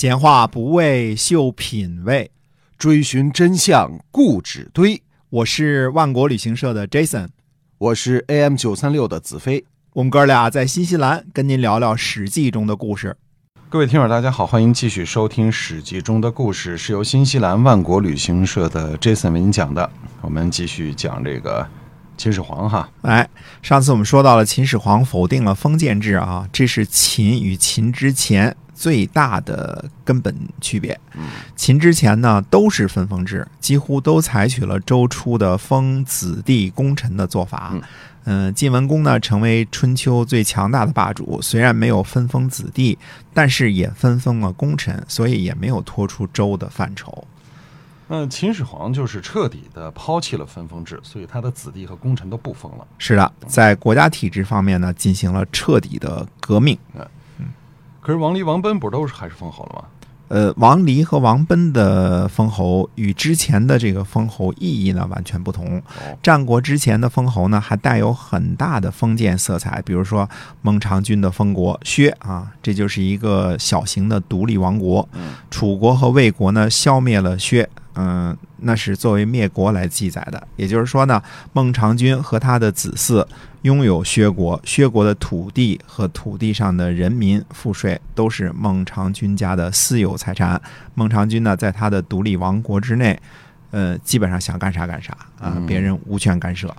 闲话不为秀品味，追寻真相固执堆。我是万国旅行社的 Jason，我是 AM 九三六的子飞。我们哥俩在新西兰跟您聊聊《史记》中的故事。各位听友，大家好，欢迎继续收听《史记》中的故事，是由新西兰万国旅行社的 Jason 为您讲的。我们继续讲这个秦始皇哈。哎，上次我们说到了秦始皇否定了封建制啊，这是秦与秦之前最大的根本区别。秦之前呢都是分封制，几乎都采取了周初的封子弟功臣的做法。嗯，晋文公呢成为春秋最强大的霸主，虽然没有分封子弟，但是也分封了功臣，所以也没有脱出周的范畴。那秦始皇就是彻底的抛弃了分封制，所以他的子弟和功臣都不封了。是的，在国家体制方面呢，进行了彻底的革命。可是王离、王贲不都是还是封侯了吗？呃，王离和王贲的封侯与之前的这个封侯意义呢完全不同。战国之前的封侯呢，还带有很大的封建色彩，比如说孟尝君的封国薛啊，这就是一个小型的独立王国。楚国和魏国呢，消灭了薛，嗯，那是作为灭国来记载的。也就是说呢，孟尝君和他的子嗣拥有薛国，薛国的土地和土地上的人民赋税都是孟尝君家的私有财产。孟尝君呢，在他的独立王国之内，呃，基本上想干啥干啥啊，别人无权干涉。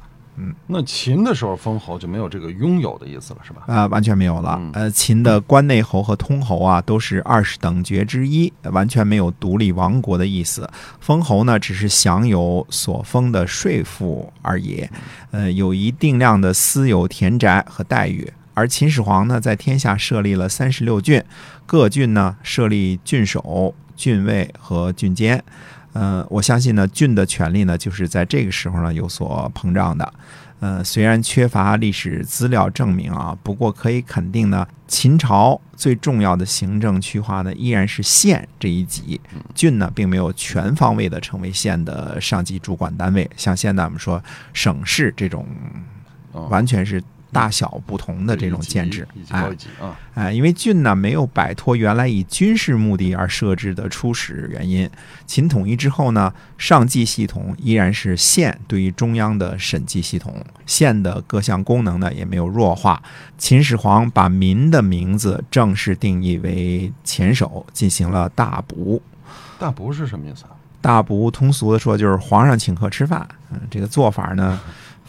那秦的时候封侯就没有这个拥有的意思了，是吧？啊、完全没有了。呃，秦的关内侯和通侯啊，都是二十等爵之一，完全没有独立王国的意思。封侯呢，只是享有所封的税赋而已，呃，有一定量的私有田宅和待遇。而秦始皇呢，在天下设立了三十六郡，各郡呢设立郡守、郡尉和郡监。呃，我相信呢，郡的权力呢，就是在这个时候呢有所膨胀的。呃，虽然缺乏历史资料证明啊，不过可以肯定呢，秦朝最重要的行政区划呢，依然是县这一级，郡呢并没有全方位的成为县的上级主管单位。像现在我们说省市这种，完全是大小不同的这种建制，啊。哎，因为郡呢没有摆脱原来以军事目的而设置的初始原因，秦统一之后呢，上计系统依然是县对于中央的审计系统，县的各项功能呢也没有弱化。秦始皇把民的名字正式定义为前手，进行了大补。大补是什么意思啊？大补通俗的说就是皇上请客吃饭，嗯，这个做法呢。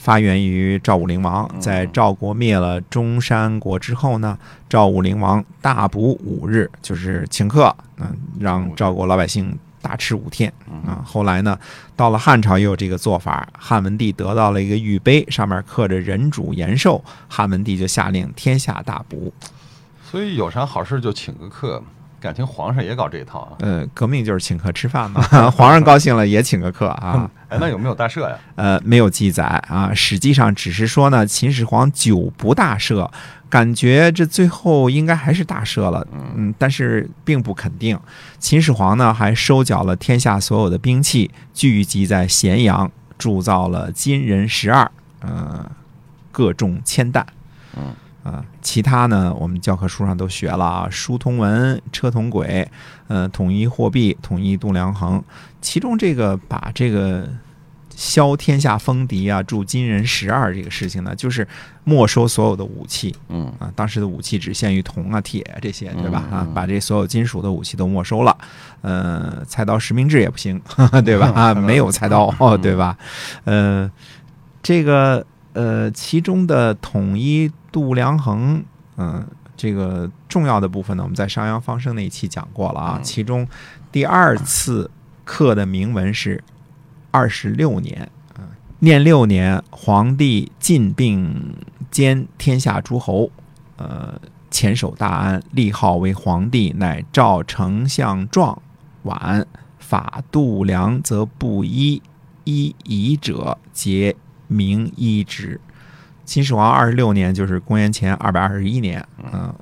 发源于赵武灵王，在赵国灭了中山国之后呢，赵武灵王大补五日，就是请客，嗯，让赵国老百姓大吃五天啊。后来呢，到了汉朝也有这个做法，汉文帝得到了一个玉杯，上面刻着人主延寿，汉文帝就下令天下大补。所以有啥好事就请个客，感情皇上也搞这一套啊？呃，革命就是请客吃饭嘛，皇上高兴了也请个客啊。哎，那有没有大赦呀？呃，没有记载啊。实际上只是说呢，秦始皇久不大赦，感觉这最后应该还是大赦了。嗯，但是并不肯定。秦始皇呢，还收缴了天下所有的兵器，聚集在咸阳，铸造了金人十二，呃，各重千担。嗯。啊，其他呢，我们教科书上都学了啊，书同文，车同轨，呃，统一货币，统一度量衡。其中这个把这个消天下风敌啊，铸金人十二这个事情呢，就是没收所有的武器。嗯啊，当时的武器只限于铜啊、铁这些，对吧？啊，把这所有金属的武器都没收了。呃，菜刀实名制也不行，对吧？啊，没有菜刀，对吧？呃，这个。呃，其中的统一度量衡，嗯，这个重要的部分呢，我们在商鞅方生那一期讲过了啊。其中第二次刻的铭文是二十六年，嗯，念六年，皇帝进并兼天下诸侯，呃，前守大安，立号为皇帝，乃赵丞相状晚法度量则不一，一以者皆。名一之，秦始皇二十六年就是公元前二百二十一年，嗯，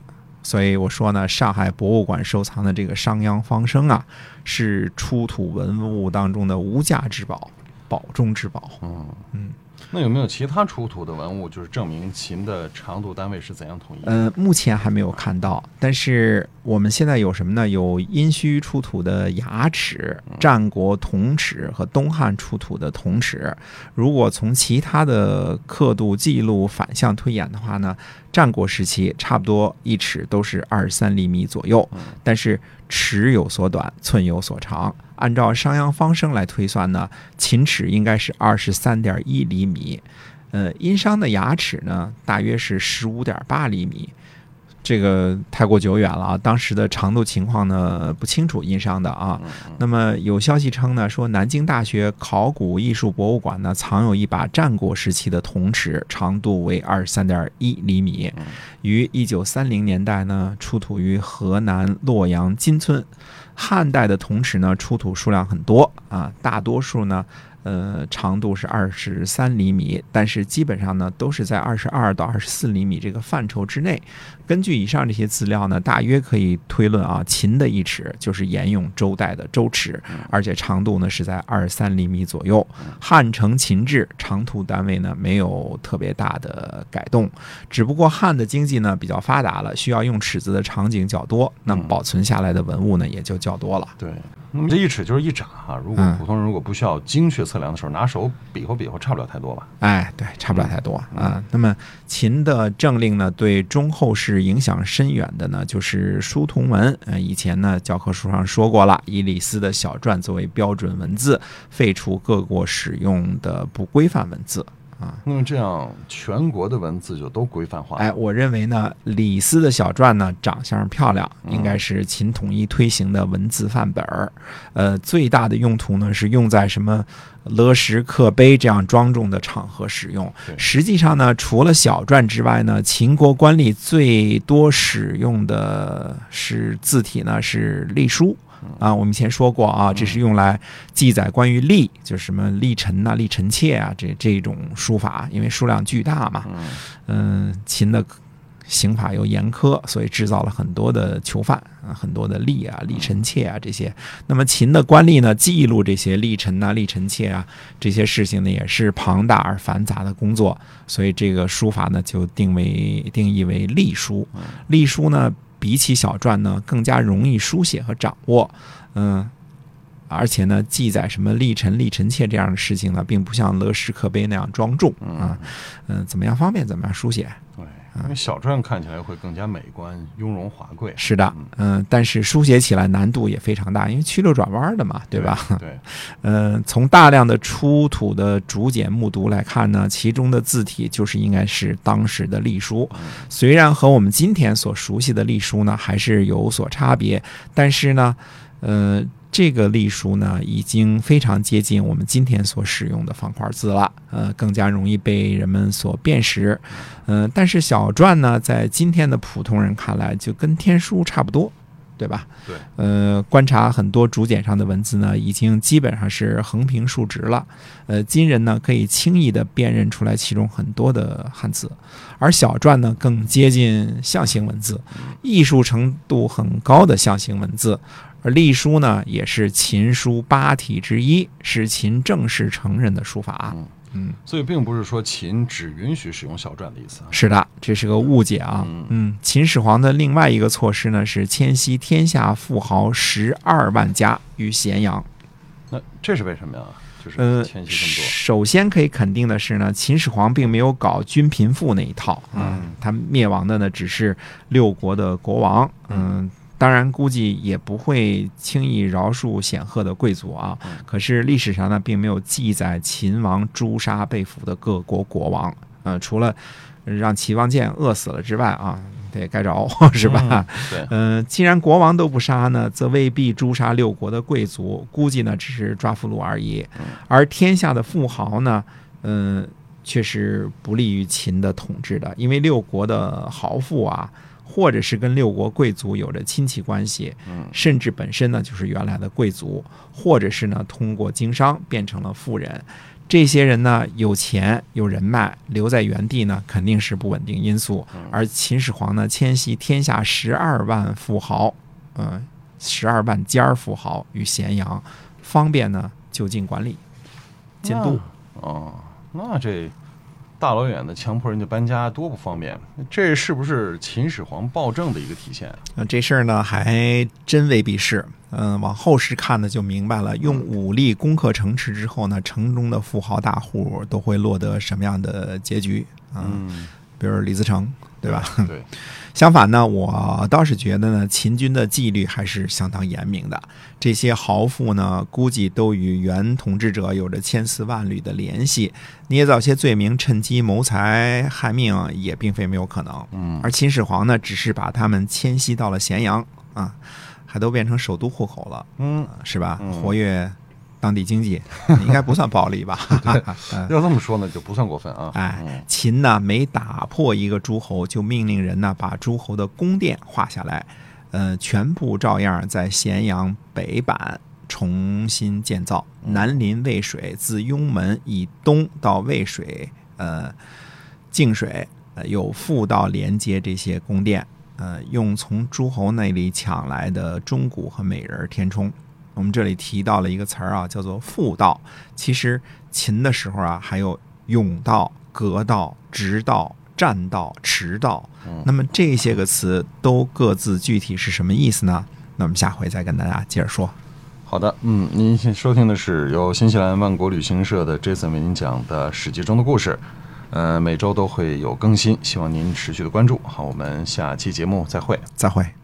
所以我说呢，上海博物馆收藏的这个商鞅方生啊，是出土文物当中的无价之宝，宝中之宝。嗯嗯，那有没有其他出土的文物，就是证明秦的长度单位是怎样统一？呃，目前还没有看到，但是我们现在有什么呢？有殷墟出土的牙齿、战国铜齿和东汉出土的铜齿。如果从其他的刻度记录反向推演的话呢，战国时期差不多一尺都是二十三厘米左右，但是尺有所短，寸有所长。按照商鞅方升来推算呢，秦齿应该是二十三点一厘米，呃，殷商的牙齿呢大约是十五点八厘米。这个太过久远了啊，当时的长度情况呢不清楚，殷商的啊。那么有消息称呢，说南京大学考古艺术博物馆呢藏有一把战国时期的铜尺，长度为二十三点一厘米，于一九三零年代呢出土于河南洛阳金村。汉代的铜尺呢出土数量很多啊，大多数呢。呃，长度是二十三厘米，但是基本上呢都是在二十二到二十四厘米这个范畴之内。根据以上这些资料呢，大约可以推论啊，秦的一尺就是沿用周代的周尺，而且长度呢是在二十三厘米左右。汉承秦制，长途单位呢没有特别大的改动，只不过汉的经济呢比较发达了，需要用尺子的场景较多，那么保存下来的文物呢也就较多了。对。那么这一尺就是一掌啊！如果普通人如果不需要精确测量的时候，拿手比划比划，差不了太多吧？哎，对，差不了太多啊。那么秦的政令呢，对中后世影响深远的呢，就是书同文。呃，以前呢教科书上说过了，以李斯的小篆作为标准文字，废除各国使用的不规范文字。啊，那么这样全国的文字就都规范化。哎，我认为呢，李斯的小篆呢，长相漂亮，应该是秦统一推行的文字范本儿。呃，最大的用途呢，是用在什么勒石刻碑这样庄重的场合使用。实际上呢，除了小篆之外呢，秦国官吏最多使用的是字体呢，是隶书。啊，我们以前说过啊，这是用来记载关于历，就是什么历臣呐、历臣妾啊，这这种书法，因为数量巨大嘛。嗯，秦的刑法又严苛，所以制造了很多的囚犯啊，很多的吏啊、历臣妾啊这些。那么秦的官吏呢，记录这些历臣呐、历臣妾啊这些事情呢，也是庞大而繁杂的工作，所以这个书法呢，就定为定义为隶书。隶书呢。比起小篆呢，更加容易书写和掌握，嗯，而且呢，记载什么立臣、立臣妾这样的事情呢，并不像乐石刻碑那样庄重啊，嗯，怎么样方便怎么样书写。对。因为小篆看起来会更加美观、雍容华贵。是的，嗯，但是书写起来难度也非常大，因为曲溜转弯的嘛，对吧？对，嗯，从大量的出土的竹简木牍来看呢，其中的字体就是应该是当时的隶书。虽然和我们今天所熟悉的隶书呢还是有所差别，但是呢，呃。这个隶书呢，已经非常接近我们今天所使用的方块字了，呃，更加容易被人们所辨识，嗯，但是小篆呢，在今天的普通人看来，就跟天书差不多，对吧？对，呃，观察很多竹简上的文字呢，已经基本上是横平竖直了，呃，今人呢可以轻易的辨认出来其中很多的汉字，而小篆呢更接近象形文字，艺术程度很高的象形文字。而隶书呢，也是秦书八体之一，是秦正式承认的书法。嗯，所以并不是说秦只允许使用小篆的意思。是的，这是个误解啊。嗯，秦始皇的另外一个措施呢，是迁徙天下富豪十二万家于咸阳。那这是为什么呀？就是迁徙这么多。首先可以肯定的是呢，秦始皇并没有搞均贫富那一套。嗯，他灭亡的呢，只是六国的国王。嗯。当然，估计也不会轻易饶恕显赫的贵族啊。可是历史上呢，并没有记载秦王诛杀被俘的各国国王。呃，除了让齐王建饿死了之外啊，得该着 是吧？对。嗯，既然国王都不杀呢，则未必诛杀六国的贵族。估计呢，只是抓俘虏而已。而天下的富豪呢，嗯，却是不利于秦的统治的，因为六国的豪富啊。或者是跟六国贵族有着亲戚关系，甚至本身呢就是原来的贵族，或者是呢通过经商变成了富人。这些人呢有钱有人脉，留在原地呢肯定是不稳定因素。而秦始皇呢迁徙天下十二万富豪，嗯，十二万家富豪与咸阳，方便呢就近管理、监督。哦。那这大老远的强迫人家搬家，多不方便。这是不是秦始皇暴政的一个体现？那，这事儿呢还真未必是。嗯，往后世看呢，就明白了。用武力攻克城池之后呢，城中的富豪大户都会落得什么样的结局？嗯，比如李自成，对吧？对。相反呢，我倒是觉得呢，秦军的纪律还是相当严明的。这些豪富呢，估计都与原统治者有着千丝万缕的联系，捏造些罪名，趁机谋财害命，也并非没有可能。嗯，而秦始皇呢，只是把他们迁徙到了咸阳啊，还都变成首都户口了，嗯，是吧？嗯活跃当地经济，应该不算暴利吧？嗯要这么说呢，就不算过分啊。哎嗯，秦呢每打破一个诸侯，就命令人呢把诸侯的宫殿画下来，呃，全部照样在咸阳北板重新建造，南临渭水，自雍门以东到渭水，呃，泾水，呃，有复道连接这些宫殿，呃，用从诸侯那里抢来的钟鼓和美人儿填充。我们这里提到了一个词儿啊，叫做复道。其实秦的时候啊，还有甬道、阁道、直道、栈道、驰道。嗯那么这些个词都各自具体是什么意思呢？那我们下回再跟大家接着说。好的，嗯，您现收听的是由新西兰万国旅行社的 Jason 为您讲的《史记》中的故事，呃，每周都会有更新，希望您持续的关注。好，我们下期节目再会。再会。